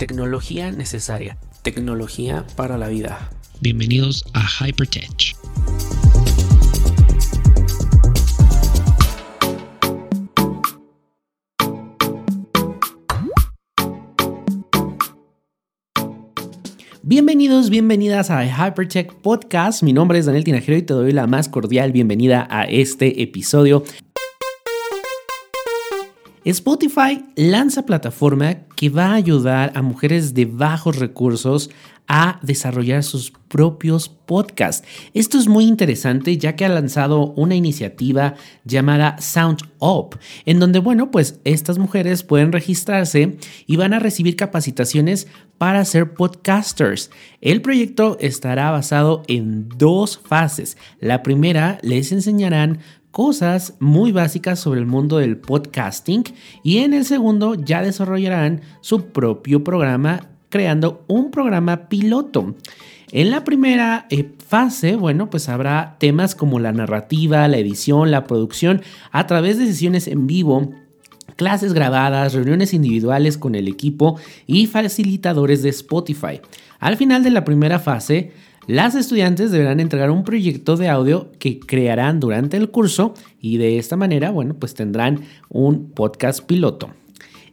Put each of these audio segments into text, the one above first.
tecnología necesaria, tecnología para la vida. Bienvenidos a Hypertech. Bienvenidos, bienvenidas a Hypertech Podcast. Mi nombre es Daniel Tinajero y te doy la más cordial bienvenida a este episodio. Spotify lanza plataforma que va a ayudar a mujeres de bajos recursos a desarrollar sus propios podcasts. Esto es muy interesante ya que ha lanzado una iniciativa llamada Sound Up, en donde, bueno, pues estas mujeres pueden registrarse y van a recibir capacitaciones para ser podcasters. El proyecto estará basado en dos fases. La primera les enseñarán cosas muy básicas sobre el mundo del podcasting y en el segundo ya desarrollarán su propio programa creando un programa piloto. En la primera eh, fase, bueno, pues habrá temas como la narrativa, la edición, la producción a través de sesiones en vivo clases grabadas, reuniones individuales con el equipo y facilitadores de Spotify. Al final de la primera fase, las estudiantes deberán entregar un proyecto de audio que crearán durante el curso y de esta manera, bueno, pues tendrán un podcast piloto.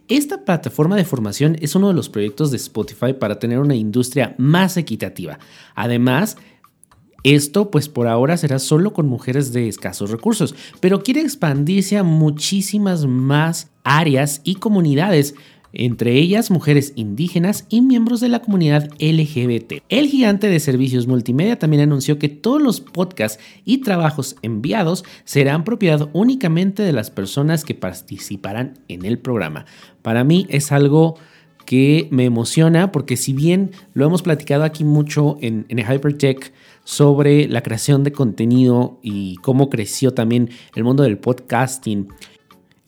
Esta plataforma de formación es uno de los proyectos de Spotify para tener una industria más equitativa. Además, esto pues por ahora será solo con mujeres de escasos recursos, pero quiere expandirse a muchísimas más áreas y comunidades entre ellas mujeres indígenas y miembros de la comunidad LGBT. El gigante de servicios multimedia también anunció que todos los podcasts y trabajos enviados serán propiedad únicamente de las personas que participarán en el programa. Para mí es algo que me emociona porque si bien lo hemos platicado aquí mucho en, en Hypertech sobre la creación de contenido y cómo creció también el mundo del podcasting,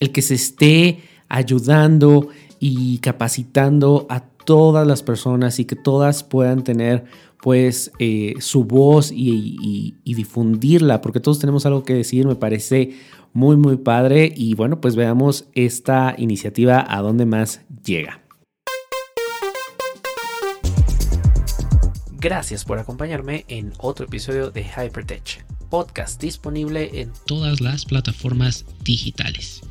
el que se esté ayudando y capacitando a todas las personas y que todas puedan tener pues eh, su voz y, y, difundirla, porque todos tenemos algo que decir, me parece muy muy padre y bueno, pues veamos esta iniciativa a dónde más llega. Gracias por acompañarme en otro episodio de Hypertech, podcast disponible en todas las plataformas digitales.